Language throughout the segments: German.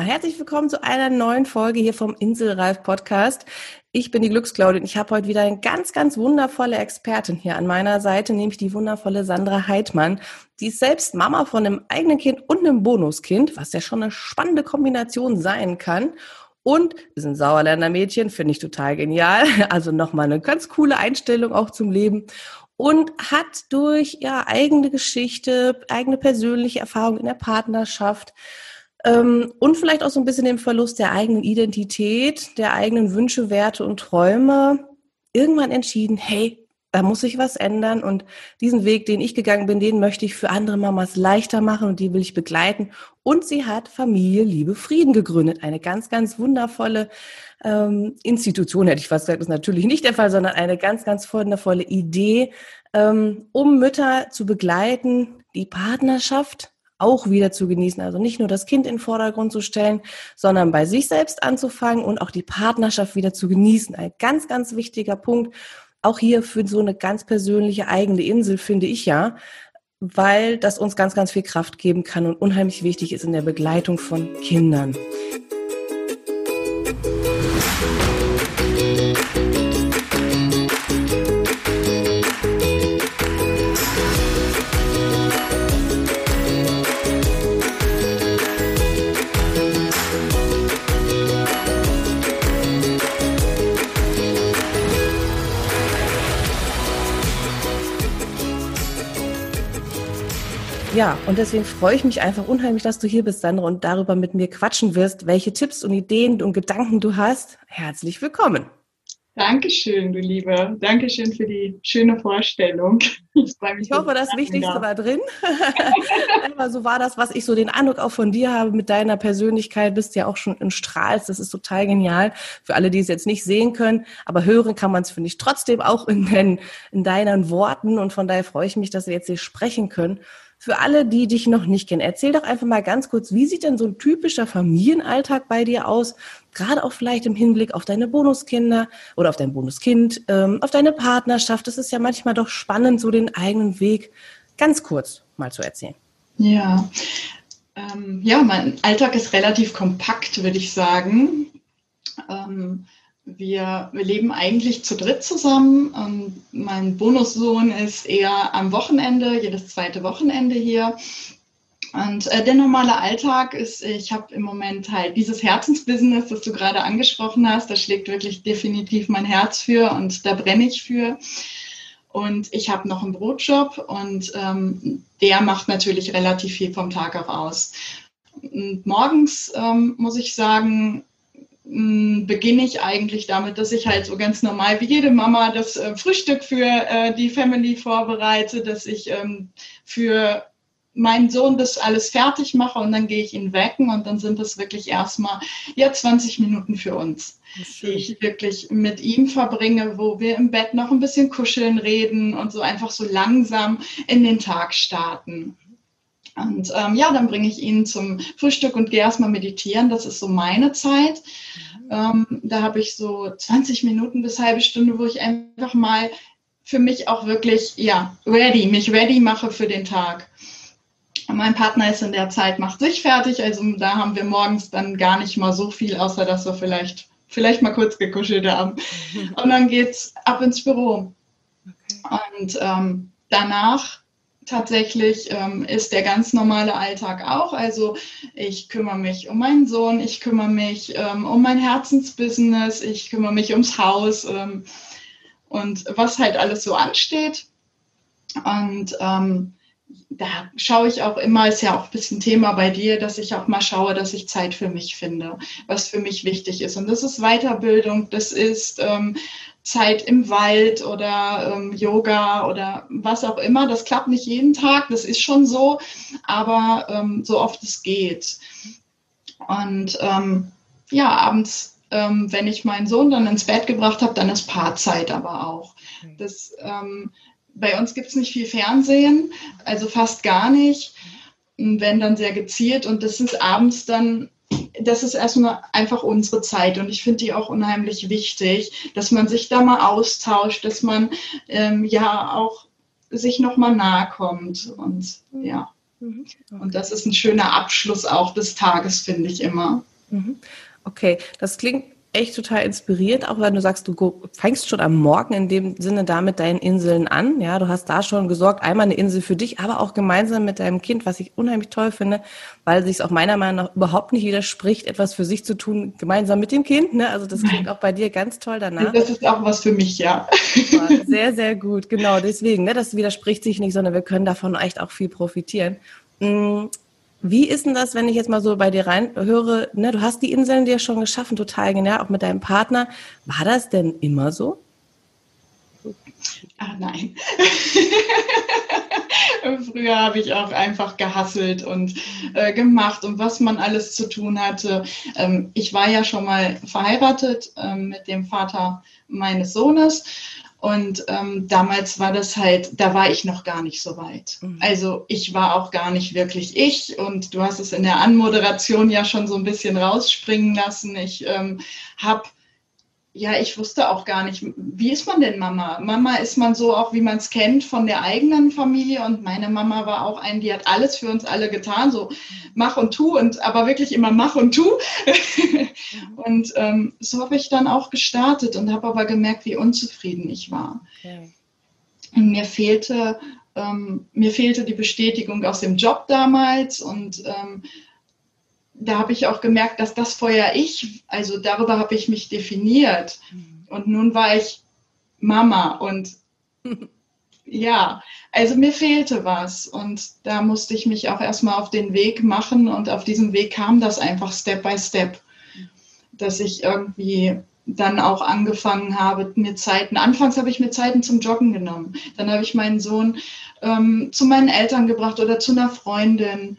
Herzlich willkommen zu einer neuen Folge hier vom Inselreif Podcast. Ich bin die Glücksclaudin. Ich habe heute wieder eine ganz, ganz wundervolle Expertin hier an meiner Seite, nämlich die wundervolle Sandra Heidmann. Die ist selbst Mama von einem eigenen Kind und einem Bonuskind, was ja schon eine spannende Kombination sein kann. Und ist ein Sauerländer Mädchen, finde ich total genial. Also nochmal eine ganz coole Einstellung auch zum Leben und hat durch ja eigene Geschichte, eigene persönliche Erfahrung in der Partnerschaft und vielleicht auch so ein bisschen den Verlust der eigenen Identität, der eigenen Wünsche, Werte und Träume irgendwann entschieden, hey, da muss sich was ändern und diesen Weg, den ich gegangen bin, den möchte ich für andere Mamas leichter machen und die will ich begleiten. Und sie hat Familie, Liebe, Frieden gegründet. Eine ganz, ganz wundervolle ähm, Institution, hätte ich fast gesagt, ist natürlich nicht der Fall, sondern eine ganz, ganz wundervolle Idee, ähm, um Mütter zu begleiten, die Partnerschaft auch wieder zu genießen. Also nicht nur das Kind in den Vordergrund zu stellen, sondern bei sich selbst anzufangen und auch die Partnerschaft wieder zu genießen. Ein ganz, ganz wichtiger Punkt. Auch hier für so eine ganz persönliche eigene Insel, finde ich ja, weil das uns ganz, ganz viel Kraft geben kann und unheimlich wichtig ist in der Begleitung von Kindern. Ja, und deswegen freue ich mich einfach unheimlich, dass du hier bist, Sandra, und darüber mit mir quatschen wirst, welche Tipps und Ideen und Gedanken du hast. Herzlich willkommen. Dankeschön, du Liebe. Dankeschön für die schöne Vorstellung. Ich, ich hoffe, das Wichtigste war drin. Aber so war das, was ich so den Eindruck auch von dir habe mit deiner Persönlichkeit. Bist ja auch schon in Strahls. Das ist total genial. Für alle, die es jetzt nicht sehen können. Aber hören kann man es, finde ich, trotzdem auch in, den, in deinen Worten. Und von daher freue ich mich, dass wir jetzt hier sprechen können. Für alle, die dich noch nicht kennen, erzähl doch einfach mal ganz kurz, wie sieht denn so ein typischer Familienalltag bei dir aus? Gerade auch vielleicht im Hinblick auf deine Bonuskinder oder auf dein Bonuskind, ähm, auf deine Partnerschaft. Das ist ja manchmal doch spannend, so den eigenen Weg ganz kurz mal zu erzählen. Ja, ähm, ja, mein Alltag ist relativ kompakt, würde ich sagen. Ähm, wir, wir leben eigentlich zu dritt zusammen. Und mein Bonussohn ist eher am Wochenende, jedes zweite Wochenende hier. Und äh, der normale Alltag ist, ich habe im Moment halt dieses Herzensbusiness, das du gerade angesprochen hast, da schlägt wirklich definitiv mein Herz für und da brenne ich für. Und ich habe noch einen Brotjob und ähm, der macht natürlich relativ viel vom Tag auch aus. Und morgens ähm, muss ich sagen, beginne ich eigentlich damit, dass ich halt so ganz normal wie jede Mama das äh, Frühstück für äh, die Family vorbereite, dass ich ähm, für meinen Sohn das alles fertig mache und dann gehe ich ihn wecken und dann sind das wirklich erstmal ja 20 Minuten für uns, die ich wirklich mit ihm verbringe, wo wir im Bett noch ein bisschen kuscheln, reden und so einfach so langsam in den Tag starten. Und ähm, ja, dann bringe ich ihn zum Frühstück und gehe erstmal meditieren. Das ist so meine Zeit. Ähm, da habe ich so 20 Minuten bis halbe Stunde, wo ich einfach mal für mich auch wirklich, ja, ready, mich ready mache für den Tag. Mein Partner ist in der Zeit, macht sich fertig. Also da haben wir morgens dann gar nicht mal so viel, außer dass wir vielleicht, vielleicht mal kurz gekuschelt haben. Und dann geht's ab ins Büro. Okay. Und ähm, danach tatsächlich ähm, ist der ganz normale Alltag auch. Also ich kümmere mich um meinen Sohn, ich kümmere mich ähm, um mein Herzensbusiness, ich kümmere mich ums Haus ähm, und was halt alles so ansteht. Und ähm, da schaue ich auch immer, ist ja auch ein bisschen Thema bei dir, dass ich auch mal schaue, dass ich Zeit für mich finde, was für mich wichtig ist. Und das ist Weiterbildung, das ist ähm, Zeit im Wald oder ähm, Yoga oder was auch immer. Das klappt nicht jeden Tag, das ist schon so, aber ähm, so oft es geht. Und ähm, ja, abends, ähm, wenn ich meinen Sohn dann ins Bett gebracht habe, dann ist Paarzeit aber auch. Das, ähm, bei uns gibt es nicht viel Fernsehen, also fast gar nicht. Wenn dann sehr gezielt und das ist abends dann das ist erstmal einfach unsere Zeit und ich finde die auch unheimlich wichtig, dass man sich da mal austauscht, dass man ähm, ja auch sich nochmal nahe kommt und ja. Mhm. Okay. Und das ist ein schöner Abschluss auch des Tages, finde ich immer. Mhm. Okay, das klingt echt total inspiriert, auch wenn du sagst, du fängst schon am Morgen in dem Sinne da mit deinen Inseln an. Ja, du hast da schon gesorgt, einmal eine Insel für dich, aber auch gemeinsam mit deinem Kind, was ich unheimlich toll finde, weil sich auch meiner Meinung nach überhaupt nicht widerspricht, etwas für sich zu tun, gemeinsam mit dem Kind. Ne? Also das klingt auch bei dir ganz toll danach. Das ist auch was für mich, ja. Sehr, sehr gut, genau. Deswegen, ne, das widerspricht sich nicht, sondern wir können davon echt auch viel profitieren. Wie ist denn das, wenn ich jetzt mal so bei dir reinhöre, ne, du hast die Inseln dir schon geschaffen, total genial, auch mit deinem Partner. War das denn immer so? Ach nein. Früher habe ich auch einfach gehasselt und äh, gemacht und was man alles zu tun hatte. Ähm, ich war ja schon mal verheiratet ähm, mit dem Vater meines Sohnes und ähm, damals war das halt, da war ich noch gar nicht so weit. Mhm. Also ich war auch gar nicht wirklich ich. Und du hast es in der Anmoderation ja schon so ein bisschen rausspringen lassen. Ich ähm, habe ja, ich wusste auch gar nicht, wie ist man denn Mama? Mama ist man so auch, wie man es kennt von der eigenen Familie und meine Mama war auch ein, die hat alles für uns alle getan, so mach und tu und aber wirklich immer mach und tu. und ähm, so habe ich dann auch gestartet und habe aber gemerkt, wie unzufrieden ich war. Okay. Und mir fehlte, ähm, mir fehlte die Bestätigung aus dem Job damals und ähm, da habe ich auch gemerkt, dass das vorher ich, also darüber habe ich mich definiert. Mhm. Und nun war ich Mama und ja, also mir fehlte was und da musste ich mich auch erstmal auf den Weg machen und auf diesem Weg kam das einfach Step by Step, dass ich irgendwie dann auch angefangen habe, mir Zeiten, anfangs habe ich mir Zeiten zum Joggen genommen, dann habe ich meinen Sohn ähm, zu meinen Eltern gebracht oder zu einer Freundin.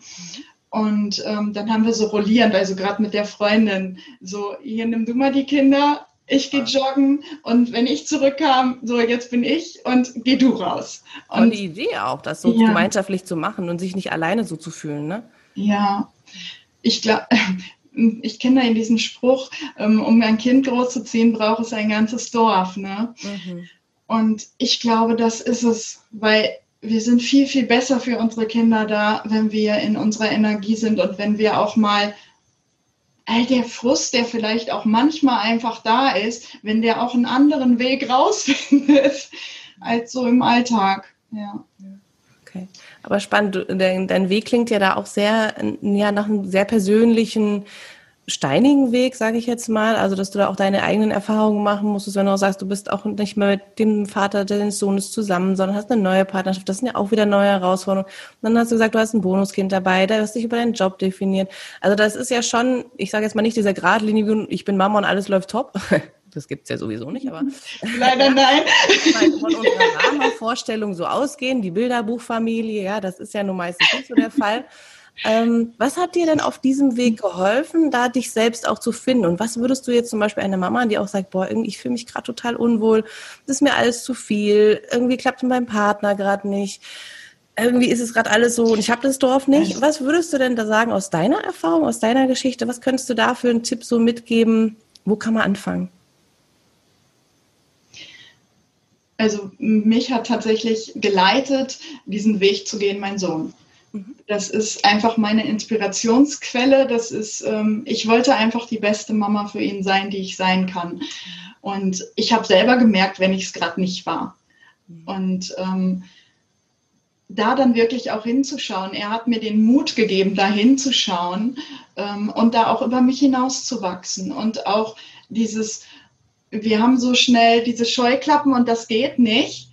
Und ähm, dann haben wir so rollierend, also gerade mit der Freundin, so, hier nimm du mal die Kinder, ich gehe joggen und wenn ich zurückkam, so jetzt bin ich und geh du raus. Und die Idee auch, das so ja. gemeinschaftlich zu machen und sich nicht alleine so zu fühlen, ne? Ja, ich glaube, ich kenne da in diesen Spruch, ähm, um ein Kind großzuziehen, braucht es ein ganzes Dorf, ne? Mhm. Und ich glaube, das ist es, weil wir sind viel, viel besser für unsere Kinder da, wenn wir in unserer Energie sind und wenn wir auch mal all der Frust, der vielleicht auch manchmal einfach da ist, wenn der auch einen anderen Weg rausfindet als so im Alltag. Ja. Okay. Aber spannend, dein, Weg klingt ja da auch sehr ja, nach einem sehr persönlichen steinigen Weg, sage ich jetzt mal. Also, dass du da auch deine eigenen Erfahrungen machen musstest, wenn du auch sagst, du bist auch nicht mehr mit dem Vater deines Sohnes zusammen, sondern hast eine neue Partnerschaft. Das sind ja auch wieder neue Herausforderungen. Und dann hast du gesagt, du hast ein Bonuskind dabei, da hast dich über deinen Job definiert. Also, das ist ja schon, ich sage jetzt mal nicht dieser geradlinige, ich bin Mama und alles läuft top. Das gibt's ja sowieso nicht, aber leider nein. Von unserer Rahmenvorstellung so ausgehen, die Bilderbuchfamilie, ja, das ist ja nun meistens nicht so der Fall. Ähm, was hat dir denn auf diesem Weg geholfen, da dich selbst auch zu finden? Und was würdest du jetzt zum Beispiel einer Mama, die auch sagt, boah, irgendwie, ich fühle mich gerade total unwohl, das ist mir alles zu viel, irgendwie klappt mit meinem Partner gerade nicht, irgendwie ist es gerade alles so und ich habe das Dorf nicht. Was würdest du denn da sagen aus deiner Erfahrung, aus deiner Geschichte? Was könntest du da für einen Tipp so mitgeben? Wo kann man anfangen? Also mich hat tatsächlich geleitet, diesen Weg zu gehen, mein Sohn. Das ist einfach meine Inspirationsquelle. Das ist, ähm, ich wollte einfach die beste Mama für ihn sein, die ich sein kann. Und ich habe selber gemerkt, wenn ich es gerade nicht war. Und ähm, da dann wirklich auch hinzuschauen. Er hat mir den Mut gegeben, da hinzuschauen ähm, und da auch über mich hinauszuwachsen. Und auch dieses, wir haben so schnell diese Scheuklappen und das geht nicht.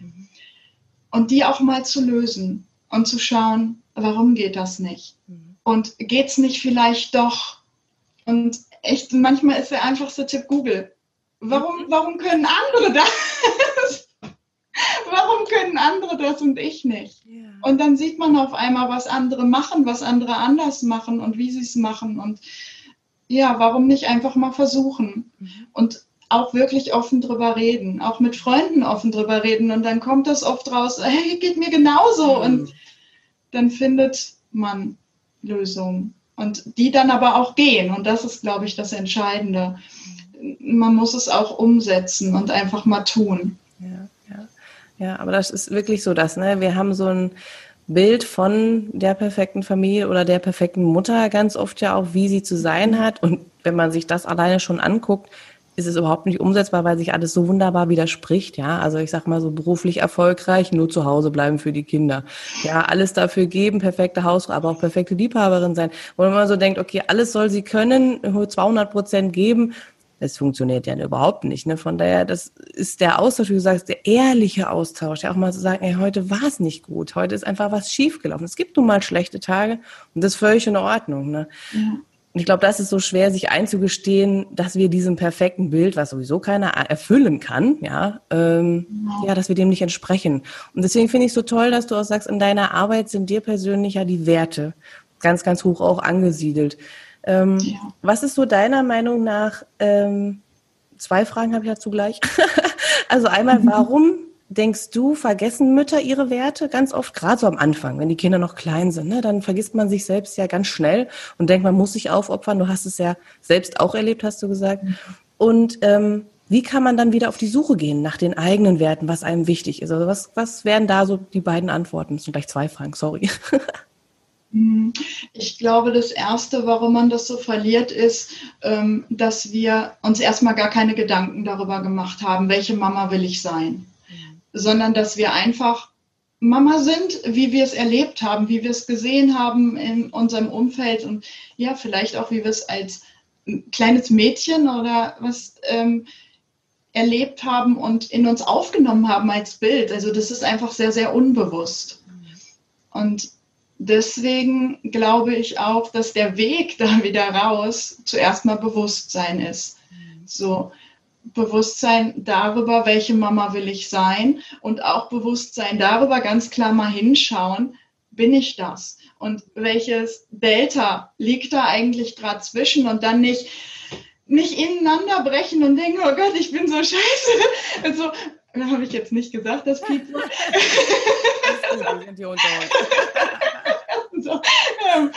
Und die auch mal zu lösen und zu schauen, warum geht das nicht? Mhm. Und geht es nicht vielleicht doch? Und echt, manchmal ist der einfachste Tipp Google. Warum, mhm. warum können andere das? warum können andere das und ich nicht? Yeah. Und dann sieht man auf einmal, was andere machen, was andere anders machen und wie sie es machen. Und ja, warum nicht einfach mal versuchen? Mhm. Und auch wirklich offen drüber reden, auch mit Freunden offen drüber reden. Und dann kommt das oft raus, hey, geht mir genauso. Mhm. Und dann findet man Lösungen. Und die dann aber auch gehen. Und das ist, glaube ich, das Entscheidende. Man muss es auch umsetzen und einfach mal tun. Ja, ja. ja aber das ist wirklich so das. Ne? Wir haben so ein Bild von der perfekten Familie oder der perfekten Mutter ganz oft ja auch, wie sie zu sein hat. Und wenn man sich das alleine schon anguckt, ist es überhaupt nicht umsetzbar, weil sich alles so wunderbar widerspricht, ja. Also ich sag mal so beruflich erfolgreich, nur zu Hause bleiben für die Kinder. Ja, alles dafür geben, perfekte Hausfrau, aber auch perfekte Liebhaberin sein. Wo man so denkt, okay, alles soll sie können, 200 Prozent geben. Das funktioniert ja überhaupt nicht. Ne? Von daher, das ist der Austausch, wie du sagst, der ehrliche Austausch. Ja, auch mal zu sagen, ey, heute war es nicht gut, heute ist einfach was schiefgelaufen. Es gibt nun mal schlechte Tage und das ist völlig in Ordnung. Ne? Ja. Und ich glaube, das ist so schwer, sich einzugestehen, dass wir diesem perfekten Bild, was sowieso keiner erfüllen kann, ja, ähm, ja. ja, dass wir dem nicht entsprechen. Und deswegen finde ich es so toll, dass du auch sagst, in deiner Arbeit sind dir persönlich ja die Werte ganz, ganz hoch auch angesiedelt. Ähm, ja. Was ist so deiner Meinung nach, ähm, zwei Fragen habe ich dazu gleich. also einmal, warum Denkst du, vergessen Mütter ihre Werte ganz oft, gerade so am Anfang, wenn die Kinder noch klein sind, ne, dann vergisst man sich selbst ja ganz schnell und denkt, man muss sich aufopfern. Du hast es ja selbst auch erlebt, hast du gesagt. Und ähm, wie kann man dann wieder auf die Suche gehen nach den eigenen Werten, was einem wichtig ist? Also was, was wären da so die beiden Antworten? Das sind gleich zwei Fragen, sorry. Ich glaube, das Erste, warum man das so verliert, ist, ähm, dass wir uns erstmal gar keine Gedanken darüber gemacht haben, welche Mama will ich sein sondern dass wir einfach Mama sind, wie wir es erlebt haben, wie wir es gesehen haben in unserem Umfeld und ja, vielleicht auch, wie wir es als kleines Mädchen oder was ähm, erlebt haben und in uns aufgenommen haben als Bild. Also das ist einfach sehr, sehr unbewusst. Und deswegen glaube ich auch, dass der Weg da wieder raus zuerst mal Bewusstsein ist. So, Bewusstsein darüber, welche Mama will ich sein und auch Bewusstsein darüber, ganz klar mal hinschauen, bin ich das? Und welches Delta liegt da eigentlich gerade zwischen und dann nicht, nicht ineinander brechen und denken, oh Gott, ich bin so scheiße. Also, habe ich jetzt nicht gesagt, das Piep. so, ähm,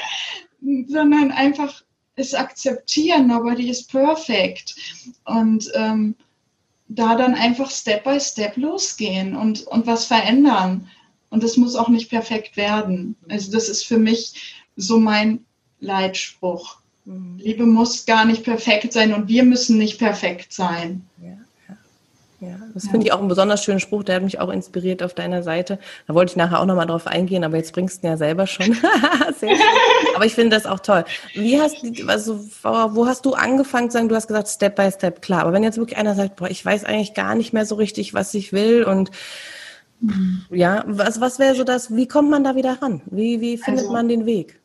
sondern einfach es akzeptieren, nobody is perfect. Und ähm, da dann einfach Step by Step losgehen und, und was verändern. Und das muss auch nicht perfekt werden. Also das ist für mich so mein Leitspruch. Mhm. Liebe muss gar nicht perfekt sein und wir müssen nicht perfekt sein. Ja. Ja, das ja. finde ich auch einen besonders schönen Spruch, der hat mich auch inspiriert auf deiner Seite. Da wollte ich nachher auch nochmal drauf eingehen, aber jetzt bringst du ihn ja selber schon. Sehr schön. Aber ich finde das auch toll. Wie hast du, also, wo hast du angefangen zu sagen, du hast gesagt, Step by Step, klar. Aber wenn jetzt wirklich einer sagt, boah, ich weiß eigentlich gar nicht mehr so richtig, was ich will und ja, was, was wäre so das, wie kommt man da wieder ran? Wie, wie findet also, man den Weg?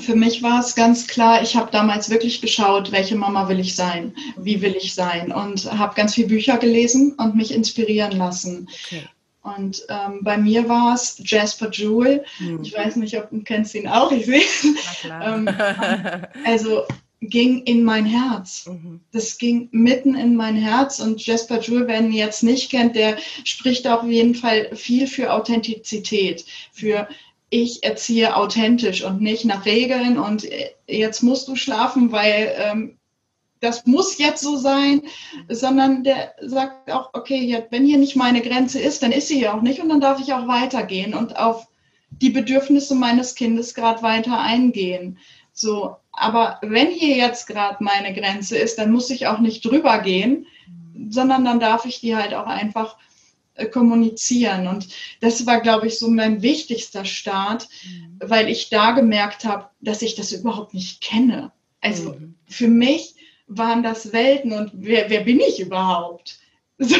Für mich war es ganz klar, ich habe damals wirklich geschaut, welche Mama will ich sein, wie will ich sein und habe ganz viele Bücher gelesen und mich inspirieren lassen. Okay. Und ähm, bei mir war es Jasper Jewell. Hm. Ich weiß nicht, ob du kennst ihn auch. Ich sehe. ähm, also ging in mein Herz. Mhm. Das ging mitten in mein Herz. Und Jasper Jewell, wer ihn jetzt nicht kennt, der spricht auf jeden Fall viel für Authentizität, für ich erziehe authentisch und nicht nach Regeln und jetzt musst du schlafen, weil ähm, das muss jetzt so sein, sondern der sagt auch, okay, wenn hier nicht meine Grenze ist, dann ist sie hier auch nicht und dann darf ich auch weitergehen und auf die Bedürfnisse meines Kindes gerade weiter eingehen. So, aber wenn hier jetzt gerade meine Grenze ist, dann muss ich auch nicht drüber gehen, sondern dann darf ich die halt auch einfach äh, kommunizieren. Und das war, glaube ich, so mein wichtigster Start, mhm. weil ich da gemerkt habe, dass ich das überhaupt nicht kenne. Also mhm. für mich waren das Welten und wer, wer bin ich überhaupt? So.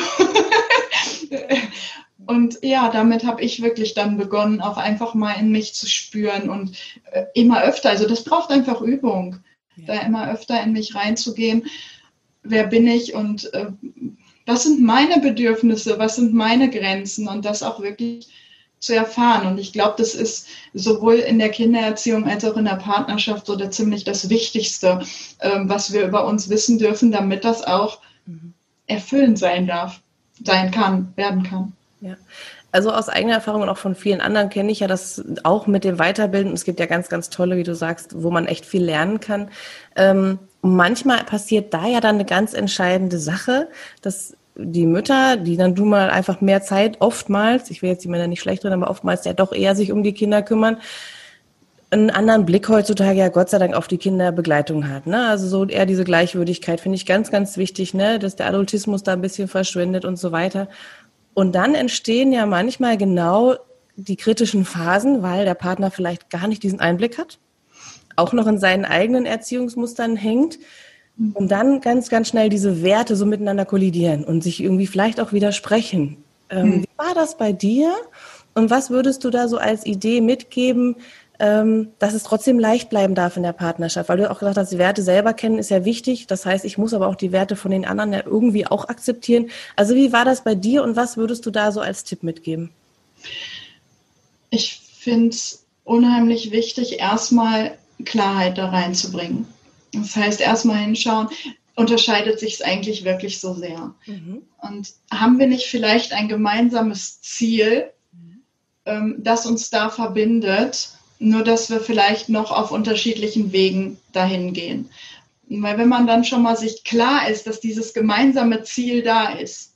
und ja, damit habe ich wirklich dann begonnen, auch einfach mal in mich zu spüren und äh, immer öfter, also das braucht einfach Übung, ja. da immer öfter in mich reinzugehen. Wer bin ich und äh, was sind meine Bedürfnisse, was sind meine Grenzen und das auch wirklich zu erfahren. Und ich glaube, das ist sowohl in der Kindererziehung als auch in der Partnerschaft so ziemlich das Wichtigste, ähm, was wir über uns wissen dürfen, damit das auch erfüllend sein darf, sein kann, werden kann. Ja. Also aus eigener Erfahrung und auch von vielen anderen kenne ich ja das auch mit dem Weiterbilden. Es gibt ja ganz, ganz tolle, wie du sagst, wo man echt viel lernen kann. Ähm, manchmal passiert da ja dann eine ganz entscheidende Sache, dass die Mütter, die dann du mal einfach mehr Zeit oftmals, ich will jetzt die Männer nicht schlecht drin, aber oftmals ja doch eher sich um die Kinder kümmern, einen anderen Blick heutzutage ja Gott sei Dank auf die Kinderbegleitung hat. Ne? Also so eher diese Gleichwürdigkeit finde ich ganz, ganz wichtig, ne? dass der Adultismus da ein bisschen verschwindet und so weiter. Und dann entstehen ja manchmal genau die kritischen Phasen, weil der Partner vielleicht gar nicht diesen Einblick hat, auch noch in seinen eigenen Erziehungsmustern hängt und dann ganz, ganz schnell diese Werte so miteinander kollidieren und sich irgendwie vielleicht auch widersprechen. Ähm, hm. Wie war das bei dir? Und was würdest du da so als Idee mitgeben, ähm, dass es trotzdem leicht bleiben darf in der Partnerschaft? Weil du auch gesagt hast, die Werte selber kennen ist ja wichtig. Das heißt, ich muss aber auch die Werte von den anderen ja irgendwie auch akzeptieren. Also wie war das bei dir und was würdest du da so als Tipp mitgeben? Ich finde es unheimlich wichtig, erstmal Klarheit da reinzubringen. Das heißt, erstmal hinschauen, unterscheidet sich es eigentlich wirklich so sehr? Mhm. Und haben wir nicht vielleicht ein gemeinsames Ziel, ähm, das uns da verbindet, nur dass wir vielleicht noch auf unterschiedlichen Wegen dahin gehen? Weil wenn man dann schon mal sich klar ist, dass dieses gemeinsame Ziel da ist,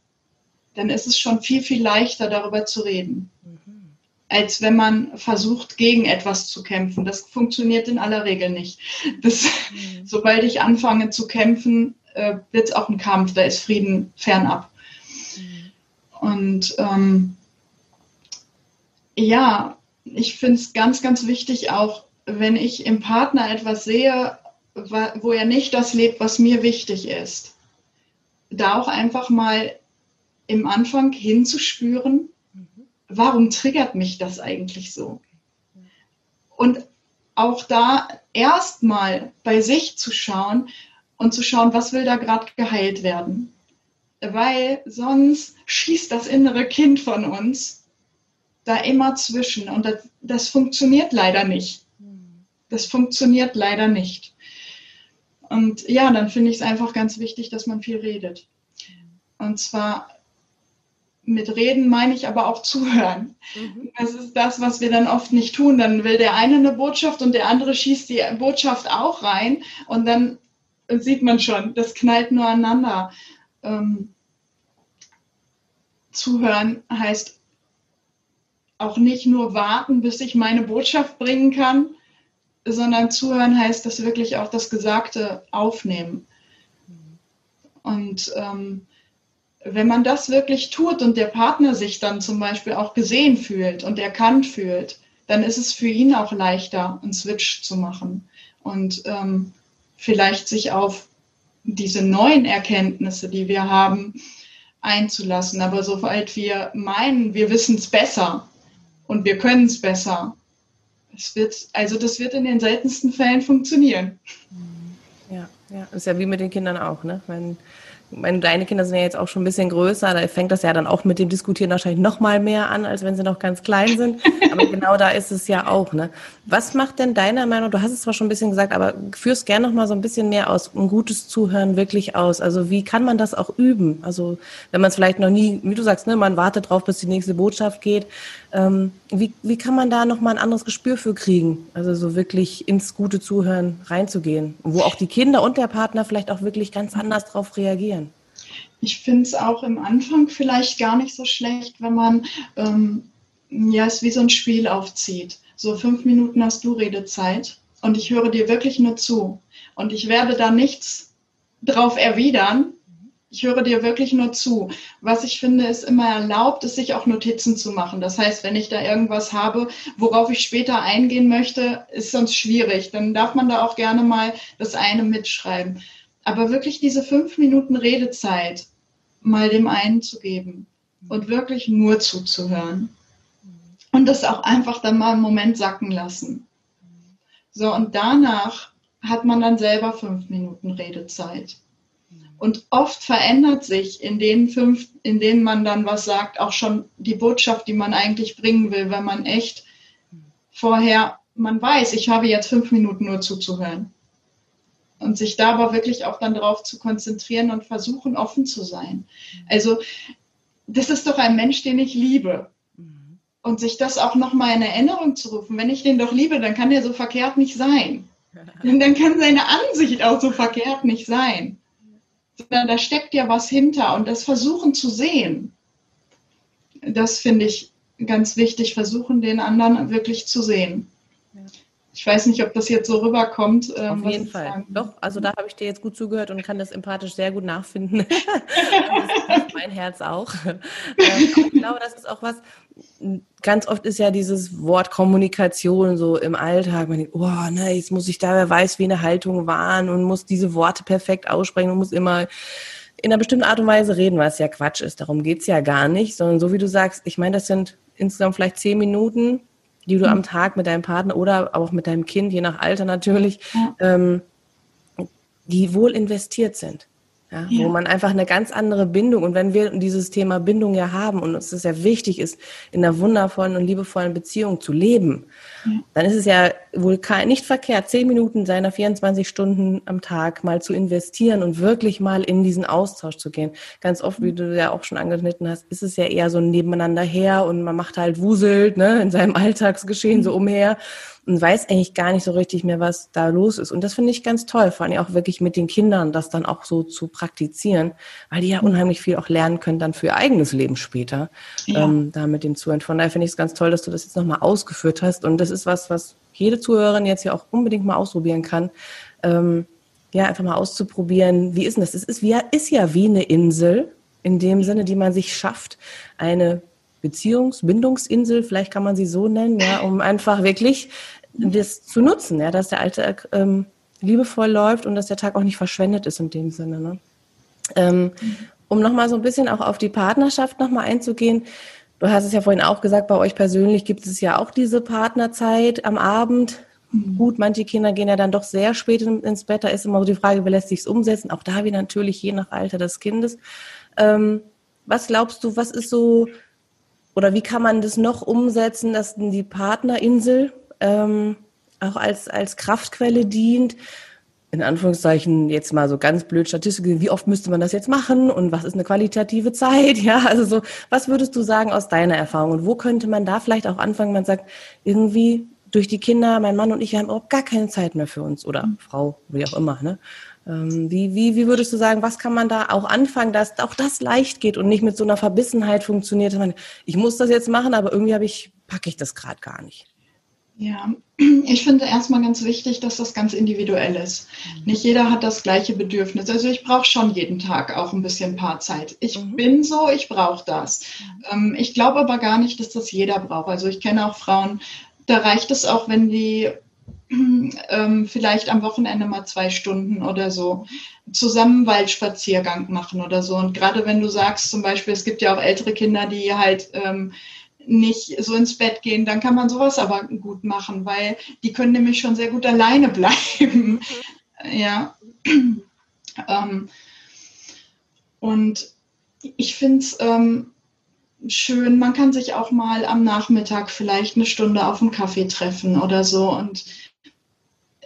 dann ist es schon viel, viel leichter darüber zu reden. Mhm als wenn man versucht, gegen etwas zu kämpfen. Das funktioniert in aller Regel nicht. Das, mhm. Sobald ich anfange zu kämpfen, äh, wird es auch ein Kampf, da ist Frieden fernab. Mhm. Und ähm, ja, ich finde es ganz, ganz wichtig, auch wenn ich im Partner etwas sehe, wo er nicht das lebt, was mir wichtig ist, da auch einfach mal im Anfang hinzuspüren, warum triggert mich das eigentlich so? Und auch da erstmal bei sich zu schauen und zu schauen, was will da gerade geheilt werden. Weil sonst schießt das innere Kind von uns da immer zwischen und das, das funktioniert leider nicht. Das funktioniert leider nicht. Und ja, dann finde ich es einfach ganz wichtig, dass man viel redet. Und zwar mit Reden meine ich aber auch zuhören. Mhm. Das ist das, was wir dann oft nicht tun. Dann will der eine eine Botschaft und der andere schießt die Botschaft auch rein und dann sieht man schon, das knallt nur aneinander. Ähm, zuhören heißt auch nicht nur warten, bis ich meine Botschaft bringen kann, sondern zuhören heißt das wirklich auch das Gesagte aufnehmen. Mhm. Und ähm, wenn man das wirklich tut und der Partner sich dann zum Beispiel auch gesehen fühlt und erkannt fühlt, dann ist es für ihn auch leichter, einen Switch zu machen und ähm, vielleicht sich auf diese neuen Erkenntnisse, die wir haben, einzulassen. Aber sobald wir meinen, wir wissen es besser und wir können es besser, es wird, also das wird in den seltensten Fällen funktionieren. Ja, ja, ist ja wie mit den Kindern auch, ne? Wenn meine, deine Kinder sind ja jetzt auch schon ein bisschen größer, da fängt das ja dann auch mit dem Diskutieren wahrscheinlich noch mal mehr an, als wenn sie noch ganz klein sind. Aber genau da ist es ja auch. Ne? Was macht denn deiner Meinung, du hast es zwar schon ein bisschen gesagt, aber führst gerne noch mal so ein bisschen mehr aus, ein gutes Zuhören wirklich aus. Also wie kann man das auch üben? Also wenn man es vielleicht noch nie, wie du sagst, ne, man wartet drauf, bis die nächste Botschaft geht. Ähm, wie, wie kann man da noch mal ein anderes Gespür für kriegen? Also so wirklich ins gute Zuhören reinzugehen, wo auch die Kinder und der Partner vielleicht auch wirklich ganz anders drauf reagieren. Ich finde es auch im Anfang vielleicht gar nicht so schlecht, wenn man ähm, ja es wie so ein Spiel aufzieht. So fünf Minuten hast du Redezeit und ich höre dir wirklich nur zu und ich werde da nichts drauf erwidern, ich höre dir wirklich nur zu. Was ich finde, ist immer erlaubt, ist sich auch Notizen zu machen. Das heißt, wenn ich da irgendwas habe, worauf ich später eingehen möchte, ist sonst schwierig. Dann darf man da auch gerne mal das eine mitschreiben. Aber wirklich diese fünf Minuten Redezeit mal dem einen zu geben und wirklich nur zuzuhören. Und das auch einfach dann mal einen Moment sacken lassen. So, und danach hat man dann selber fünf Minuten Redezeit. Und oft verändert sich in den fünf, in denen man dann was sagt, auch schon die Botschaft, die man eigentlich bringen will, wenn man echt vorher, man weiß, ich habe jetzt fünf Minuten nur zuzuhören. Und sich da aber wirklich auch dann darauf zu konzentrieren und versuchen, offen zu sein. Also, das ist doch ein Mensch, den ich liebe. Und sich das auch nochmal in Erinnerung zu rufen. Wenn ich den doch liebe, dann kann der so verkehrt nicht sein. Und dann kann seine Ansicht auch so verkehrt nicht sein. sondern da steckt ja was hinter und das versuchen zu sehen. Das finde ich ganz wichtig, versuchen den anderen wirklich zu sehen. Ich weiß nicht, ob das jetzt so rüberkommt. Ähm, Auf jeden Fall. Sagen. Doch, also da habe ich dir jetzt gut zugehört und kann das empathisch sehr gut nachfinden. das mein Herz auch. Ähm, ich glaube, das ist auch was, ganz oft ist ja dieses Wort Kommunikation so im Alltag. Man denkt, oh, ne, jetzt muss ich da, wer weiß, wie eine Haltung wahren und muss diese Worte perfekt aussprechen und muss immer in einer bestimmten Art und Weise reden, was ja Quatsch ist. Darum geht es ja gar nicht, sondern so wie du sagst, ich meine, das sind insgesamt vielleicht zehn Minuten, die du am Tag mit deinem Partner oder auch mit deinem Kind, je nach Alter natürlich, ja. ähm, die wohl investiert sind. Ja, ja. Wo man einfach eine ganz andere Bindung und wenn wir dieses Thema Bindung ja haben und es sehr wichtig ist, in einer wundervollen und liebevollen Beziehung zu leben, ja. dann ist es ja wohl kein, nicht verkehrt, zehn Minuten seiner 24 Stunden am Tag mal zu investieren und wirklich mal in diesen Austausch zu gehen. Ganz oft, wie du ja auch schon angeschnitten hast, ist es ja eher so ein Nebeneinander her und man macht halt wuselt ne, in seinem Alltagsgeschehen so umher und weiß eigentlich gar nicht so richtig mehr, was da los ist. Und das finde ich ganz toll, vor allem auch wirklich mit den Kindern das dann auch so zu praktizieren, weil die ja unheimlich viel auch lernen können dann für ihr eigenes Leben später, ja. ähm, da mit dem Zuhören. Von daher finde ich es ganz toll, dass du das jetzt nochmal ausgeführt hast. Und das ist was, was jede Zuhörerin jetzt ja auch unbedingt mal ausprobieren kann. Ähm, ja, einfach mal auszuprobieren, wie ist denn das? Es ist, wie, ist ja wie eine Insel, in dem Sinne, die man sich schafft, eine Beziehungs-, Bindungsinsel, vielleicht kann man sie so nennen, ja, um einfach wirklich das zu nutzen, ja, dass der Alltag ähm, liebevoll läuft und dass der Tag auch nicht verschwendet ist in dem Sinne. Ne? Ähm, um nochmal so ein bisschen auch auf die Partnerschaft nochmal einzugehen. Du hast es ja vorhin auch gesagt, bei euch persönlich gibt es ja auch diese Partnerzeit am Abend. Mhm. Gut, manche Kinder gehen ja dann doch sehr spät ins Bett. Da ist immer so die Frage, wie lässt sich es umsetzen? Auch da wieder natürlich je nach Alter des Kindes. Ähm, was glaubst du, was ist so, oder wie kann man das noch umsetzen, dass die Partnerinsel ähm, auch als, als Kraftquelle dient. In Anführungszeichen jetzt mal so ganz blöd Statistik, wie oft müsste man das jetzt machen und was ist eine qualitative Zeit? Ja, also so, was würdest du sagen aus deiner Erfahrung und wo könnte man da vielleicht auch anfangen? Man sagt, irgendwie durch die Kinder, mein Mann und ich haben überhaupt gar keine Zeit mehr für uns oder mhm. Frau, wie auch immer. Ne? Ähm, wie, wie, wie würdest du sagen, was kann man da auch anfangen, dass auch das leicht geht und nicht mit so einer Verbissenheit funktioniert? Ich muss das jetzt machen, aber irgendwie habe ich, packe ich das gerade gar nicht. Ja, ich finde erstmal ganz wichtig, dass das ganz individuell ist. Mhm. Nicht jeder hat das gleiche Bedürfnis. Also ich brauche schon jeden Tag auch ein bisschen Paarzeit. Ich mhm. bin so, ich brauche das. Mhm. Ähm, ich glaube aber gar nicht, dass das jeder braucht. Also ich kenne auch Frauen, da reicht es auch, wenn die ähm, vielleicht am Wochenende mal zwei Stunden oder so zusammen Waldspaziergang machen oder so. Und gerade wenn du sagst, zum Beispiel, es gibt ja auch ältere Kinder, die halt ähm, nicht so ins Bett gehen, dann kann man sowas aber gut machen, weil die können nämlich schon sehr gut alleine bleiben. ja. ähm, und ich finde es ähm, schön, man kann sich auch mal am Nachmittag vielleicht eine Stunde auf einen Kaffee treffen oder so. Und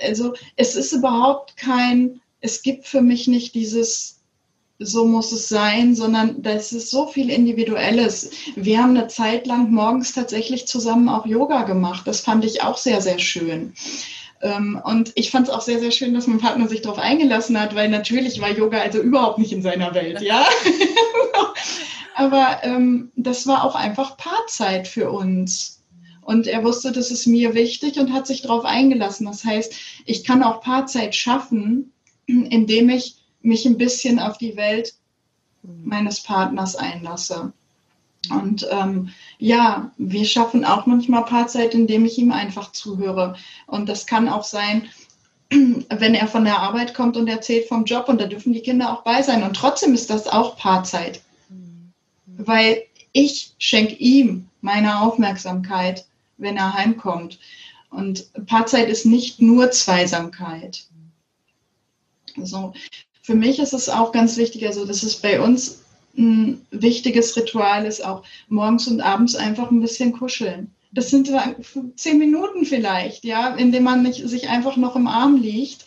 also es ist überhaupt kein, es gibt für mich nicht dieses so muss es sein, sondern das ist so viel Individuelles. Wir haben eine Zeit lang morgens tatsächlich zusammen auch Yoga gemacht. Das fand ich auch sehr, sehr schön. Ähm, und ich fand es auch sehr, sehr schön, dass mein Partner sich darauf eingelassen hat, weil natürlich war Yoga also überhaupt nicht in seiner Welt, ja. Aber ähm, das war auch einfach Paarzeit für uns. Und er wusste, das ist mir wichtig und hat sich darauf eingelassen. Das heißt, ich kann auch Paarzeit schaffen, indem ich mich ein bisschen auf die Welt meines Partners einlasse. Und ähm, ja, wir schaffen auch manchmal Paarzeit, indem ich ihm einfach zuhöre. Und das kann auch sein, wenn er von der Arbeit kommt und erzählt vom Job und da dürfen die Kinder auch bei sein. Und trotzdem ist das auch Paarzeit, weil ich schenke ihm meine Aufmerksamkeit, wenn er heimkommt. Und Paarzeit ist nicht nur Zweisamkeit. Also für mich ist es auch ganz wichtig, also das ist bei uns ein wichtiges Ritual, ist auch morgens und abends einfach ein bisschen kuscheln. Das sind zehn Minuten vielleicht, ja, indem man sich einfach noch im Arm liegt,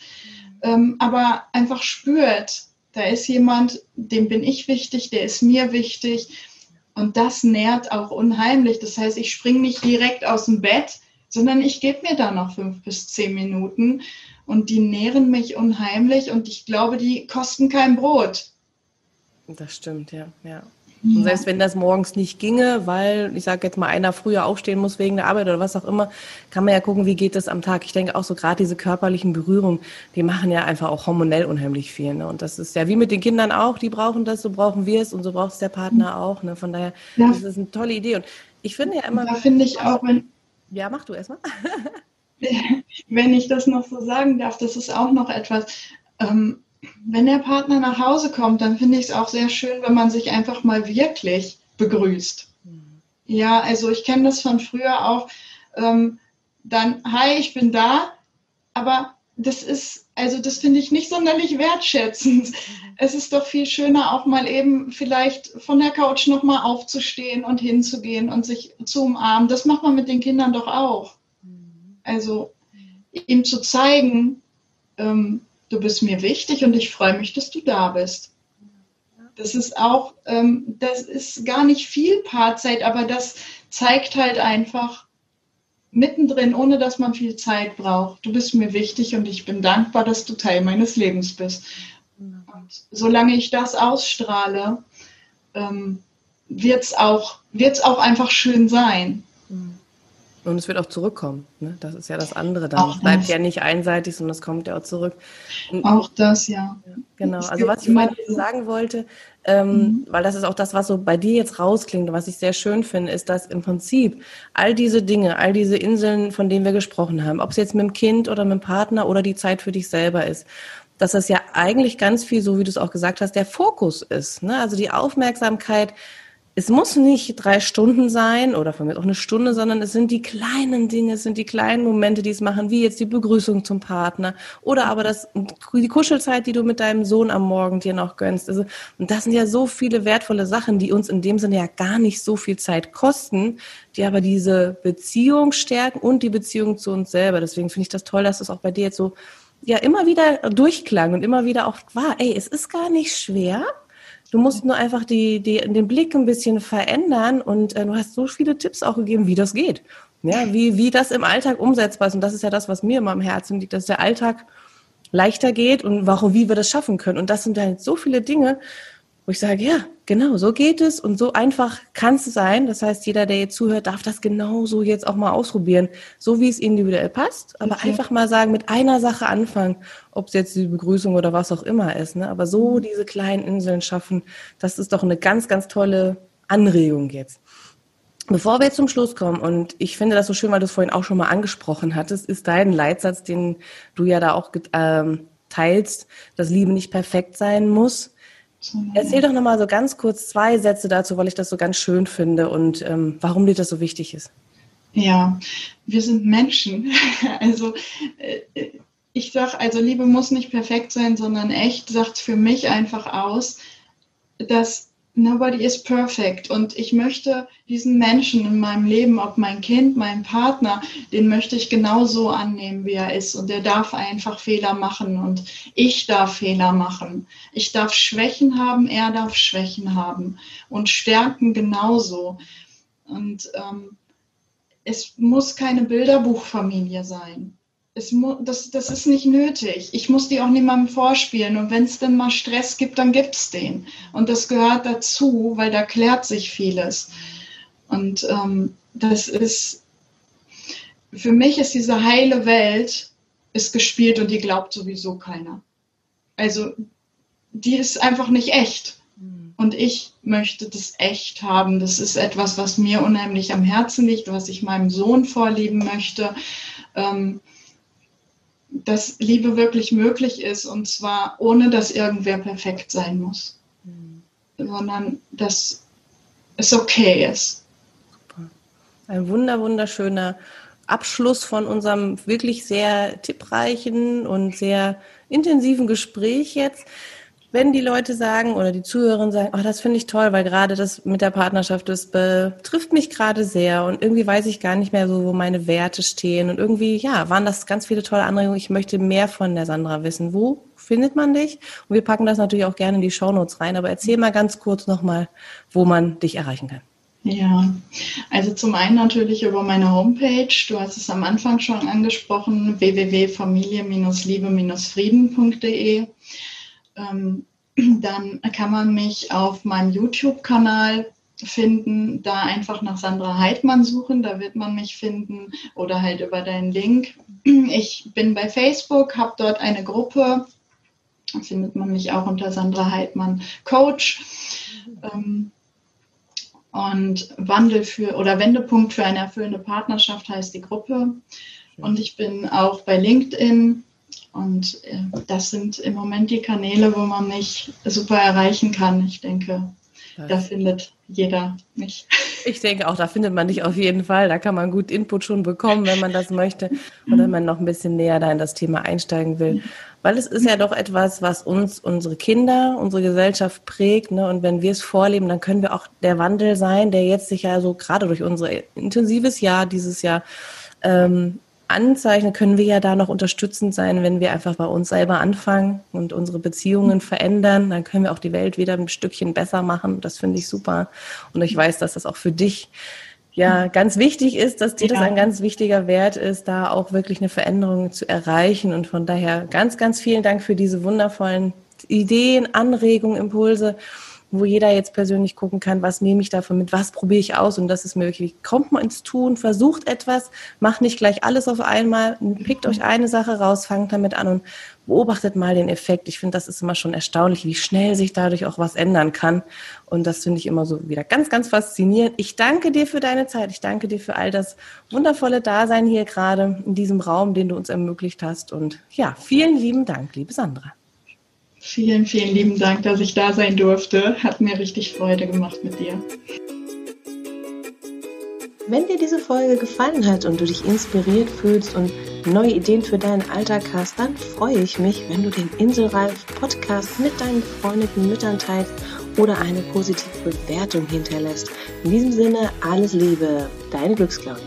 ähm, aber einfach spürt, da ist jemand, dem bin ich wichtig, der ist mir wichtig. Und das nährt auch unheimlich. Das heißt, ich springe nicht direkt aus dem Bett, sondern ich gebe mir da noch fünf bis zehn Minuten und die nähren mich unheimlich und ich glaube, die kosten kein Brot. Das stimmt, ja, ja. Und selbst wenn das morgens nicht ginge, weil, ich sage jetzt mal, einer früher aufstehen muss wegen der Arbeit oder was auch immer, kann man ja gucken, wie geht das am Tag. Ich denke auch so gerade diese körperlichen Berührungen, die machen ja einfach auch hormonell unheimlich viel. Ne? Und das ist ja wie mit den Kindern auch, die brauchen das, so brauchen wir es und so braucht es der Partner auch. Ne? Von daher, ja. das ist eine tolle Idee. Und ich finde ja immer. Da finde ich auch, wenn. Ja, mach du erstmal. wenn ich das noch so sagen darf, das ist auch noch etwas. Ähm, wenn der Partner nach Hause kommt, dann finde ich es auch sehr schön, wenn man sich einfach mal wirklich begrüßt. Mhm. Ja, also ich kenne das von früher auch. Ähm, dann, hi, ich bin da, aber das ist, also das finde ich nicht sonderlich wertschätzend. Mhm. Es ist doch viel schöner, auch mal eben vielleicht von der Couch nochmal aufzustehen und hinzugehen und sich zu umarmen. Das macht man mit den Kindern doch auch. Mhm. Also ihm zu zeigen, ähm, du bist mir wichtig und ich freue mich, dass du da bist. Das ist auch, ähm, das ist gar nicht viel Paarzeit, aber das zeigt halt einfach mittendrin, ohne dass man viel Zeit braucht. Du bist mir wichtig und ich bin dankbar, dass du Teil meines Lebens bist. Und solange ich das ausstrahle, ähm, wird es auch, wird's auch einfach schön sein. Und es wird auch zurückkommen. Ne? Das ist ja das andere dann. es bleibt ja nicht einseitig, sondern es kommt ja auch zurück. Und auch das, ja. Genau. Also was ich vorhin sagen wollte, ähm, mhm. weil das ist auch das, was so bei dir jetzt rausklingt und was ich sehr schön finde, ist, dass im Prinzip all diese Dinge, all diese Inseln, von denen wir gesprochen haben, ob es jetzt mit dem Kind oder mit dem Partner oder die Zeit für dich selber ist, dass das ja eigentlich ganz viel, so wie du es auch gesagt hast, der Fokus ist. Ne? Also die Aufmerksamkeit es muss nicht drei Stunden sein oder von mir auch eine Stunde, sondern es sind die kleinen Dinge, es sind die kleinen Momente, die es machen, wie jetzt die Begrüßung zum Partner oder aber das, die Kuschelzeit, die du mit deinem Sohn am Morgen dir noch gönnst. Also, und das sind ja so viele wertvolle Sachen, die uns in dem Sinne ja gar nicht so viel Zeit kosten, die aber diese Beziehung stärken und die Beziehung zu uns selber. Deswegen finde ich das toll, dass das auch bei dir jetzt so ja immer wieder durchklang und immer wieder auch war, ey, es ist gar nicht schwer Du musst nur einfach die, die, den Blick ein bisschen verändern und äh, du hast so viele Tipps auch gegeben, wie das geht. Ja, wie, wie das im Alltag umsetzbar ist. Und das ist ja das, was mir immer am Herzen liegt, dass der Alltag leichter geht und warum, wie wir das schaffen können. Und das sind dann so viele Dinge, wo ich sage, ja, genau, so geht es und so einfach kann es sein. Das heißt, jeder, der jetzt zuhört, darf das genauso jetzt auch mal ausprobieren, so wie es individuell passt, aber okay. einfach mal sagen, mit einer Sache anfangen, ob es jetzt die Begrüßung oder was auch immer ist. Ne? Aber so mhm. diese kleinen Inseln schaffen, das ist doch eine ganz, ganz tolle Anregung jetzt. Bevor wir jetzt zum Schluss kommen, und ich finde das so schön, weil du es vorhin auch schon mal angesprochen hattest, ist dein Leitsatz, den du ja da auch ähm, teilst, dass Liebe nicht perfekt sein muss, Erzähl doch nochmal so ganz kurz zwei Sätze dazu, weil ich das so ganz schön finde und ähm, warum dir das so wichtig ist. Ja, wir sind Menschen. Also äh, ich sage, also Liebe muss nicht perfekt sein, sondern echt sagt für mich einfach aus, dass nobody is perfect. Und ich möchte diesen Menschen in meinem Leben, ob mein Kind, mein Partner, den möchte ich genauso annehmen, wie er ist. Und er darf einfach Fehler machen und ich darf Fehler machen. Ich darf Schwächen haben, er darf Schwächen haben und Stärken genauso. Und ähm, es muss keine Bilderbuchfamilie sein es das, das ist nicht nötig. Ich muss die auch niemandem vorspielen. Und wenn es dann mal Stress gibt, dann gibt es den. Und das gehört dazu, weil da klärt sich vieles. Und ähm, das ist, für mich ist diese heile Welt, ist gespielt und die glaubt sowieso keiner. Also die ist einfach nicht echt. Hm. Und ich möchte das echt haben. Das ist etwas, was mir unheimlich am Herzen liegt, was ich meinem Sohn vorleben möchte. Ähm, dass Liebe wirklich möglich ist und zwar ohne, dass irgendwer perfekt sein muss, mhm. sondern dass es okay ist. Super. Ein wunder, wunderschöner Abschluss von unserem wirklich sehr tippreichen und sehr intensiven Gespräch jetzt wenn die Leute sagen oder die Zuhörerinnen sagen, oh, das finde ich toll, weil gerade das mit der Partnerschaft, das betrifft mich gerade sehr und irgendwie weiß ich gar nicht mehr so, wo meine Werte stehen und irgendwie, ja, waren das ganz viele tolle Anregungen. Ich möchte mehr von der Sandra wissen. Wo findet man dich? Und wir packen das natürlich auch gerne in die Shownotes rein, aber erzähl mal ganz kurz nochmal, wo man dich erreichen kann. Ja, also zum einen natürlich über meine Homepage. Du hast es am Anfang schon angesprochen, www.familie-liebe-frieden.de. Ähm, dann kann man mich auf meinem YouTube-Kanal finden, da einfach nach Sandra Heidmann suchen, da wird man mich finden oder halt über deinen Link. Ich bin bei Facebook, habe dort eine Gruppe, da findet man mich auch unter Sandra Heidmann Coach. Ähm, und Wandel für oder Wendepunkt für eine erfüllende Partnerschaft heißt die Gruppe. Und ich bin auch bei LinkedIn. Und äh, das sind im Moment die Kanäle, wo man mich super erreichen kann. Ich denke, da findet jeder mich. Ich denke auch, da findet man dich auf jeden Fall. Da kann man gut Input schon bekommen, wenn man das möchte oder wenn man noch ein bisschen näher da in das Thema einsteigen will. Weil es ist ja doch etwas, was uns, unsere Kinder, unsere Gesellschaft prägt. Ne? Und wenn wir es vorleben, dann können wir auch der Wandel sein, der jetzt sich ja so gerade durch unser intensives Jahr dieses Jahr ähm, Anzeichen können wir ja da noch unterstützend sein, wenn wir einfach bei uns selber anfangen und unsere Beziehungen verändern. Dann können wir auch die Welt wieder ein Stückchen besser machen. Das finde ich super. Und ich weiß, dass das auch für dich ja ganz wichtig ist, dass dir ja. das ein ganz wichtiger Wert ist, da auch wirklich eine Veränderung zu erreichen. Und von daher ganz, ganz vielen Dank für diese wundervollen Ideen, Anregungen, Impulse wo jeder jetzt persönlich gucken kann, was nehme ich davon mit, was probiere ich aus und das ist mir wirklich, kommt mal ins Tun, versucht etwas, macht nicht gleich alles auf einmal, pickt euch eine Sache raus, fangt damit an und beobachtet mal den Effekt. Ich finde, das ist immer schon erstaunlich, wie schnell sich dadurch auch was ändern kann und das finde ich immer so wieder ganz, ganz faszinierend. Ich danke dir für deine Zeit, ich danke dir für all das wundervolle Dasein hier gerade in diesem Raum, den du uns ermöglicht hast und ja, vielen lieben Dank, liebe Sandra. Vielen, vielen lieben Dank, dass ich da sein durfte. Hat mir richtig Freude gemacht mit dir. Wenn dir diese Folge gefallen hat und du dich inspiriert fühlst und neue Ideen für deinen Alltag hast, dann freue ich mich, wenn du den Inselreif Podcast mit deinen befreundeten Müttern teilst oder eine positive Bewertung hinterlässt. In diesem Sinne alles Liebe, deine Glücksclaudie.